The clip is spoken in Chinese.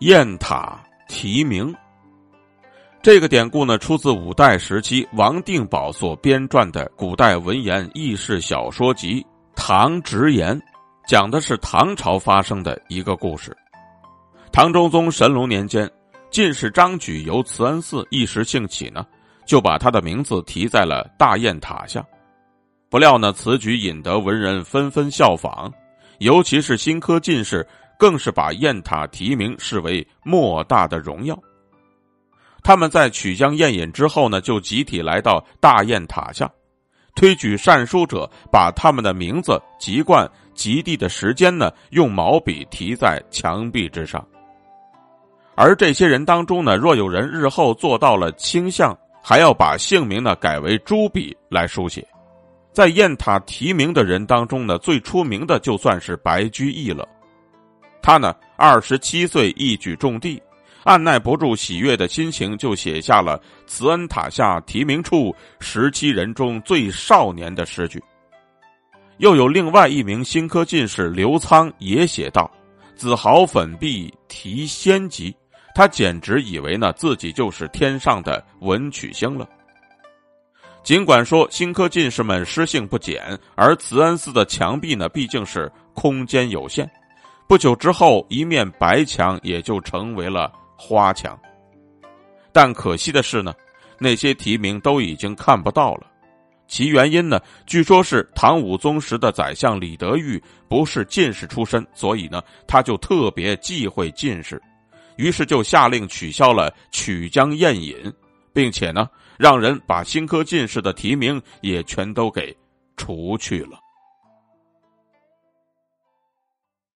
雁塔题名。这个典故呢，出自五代时期王定保所编撰的古代文言轶事小说集《唐直言》，讲的是唐朝发生的一个故事。唐中宗神龙年间，进士张举由慈恩寺，一时兴起呢，就把他的名字题在了大雁塔下。不料呢，此举引得文人纷纷效仿，尤其是新科进士。更是把雁塔题名视为莫大的荣耀。他们在曲江宴饮之后呢，就集体来到大雁塔下，推举善书者把他们的名字、籍贯、及第的时间呢，用毛笔题在墙壁之上。而这些人当中呢，若有人日后做到了倾向，还要把姓名呢改为朱笔来书写。在雁塔题名的人当中呢，最出名的就算是白居易了。他呢，二十七岁一举中第，按耐不住喜悦的心情，就写下了“慈恩塔下题名处，十七人中最少年”的诗句。又有另外一名新科进士刘仓也写道：“子豪粉壁题仙籍。”他简直以为呢自己就是天上的文曲星了。尽管说新科进士们诗性不减，而慈恩寺的墙壁呢毕竟是空间有限。不久之后，一面白墙也就成为了花墙。但可惜的是呢，那些题名都已经看不到了。其原因呢，据说是唐武宗时的宰相李德裕不是进士出身，所以呢，他就特别忌讳进士，于是就下令取消了曲江宴饮，并且呢，让人把新科进士的提名也全都给除去了。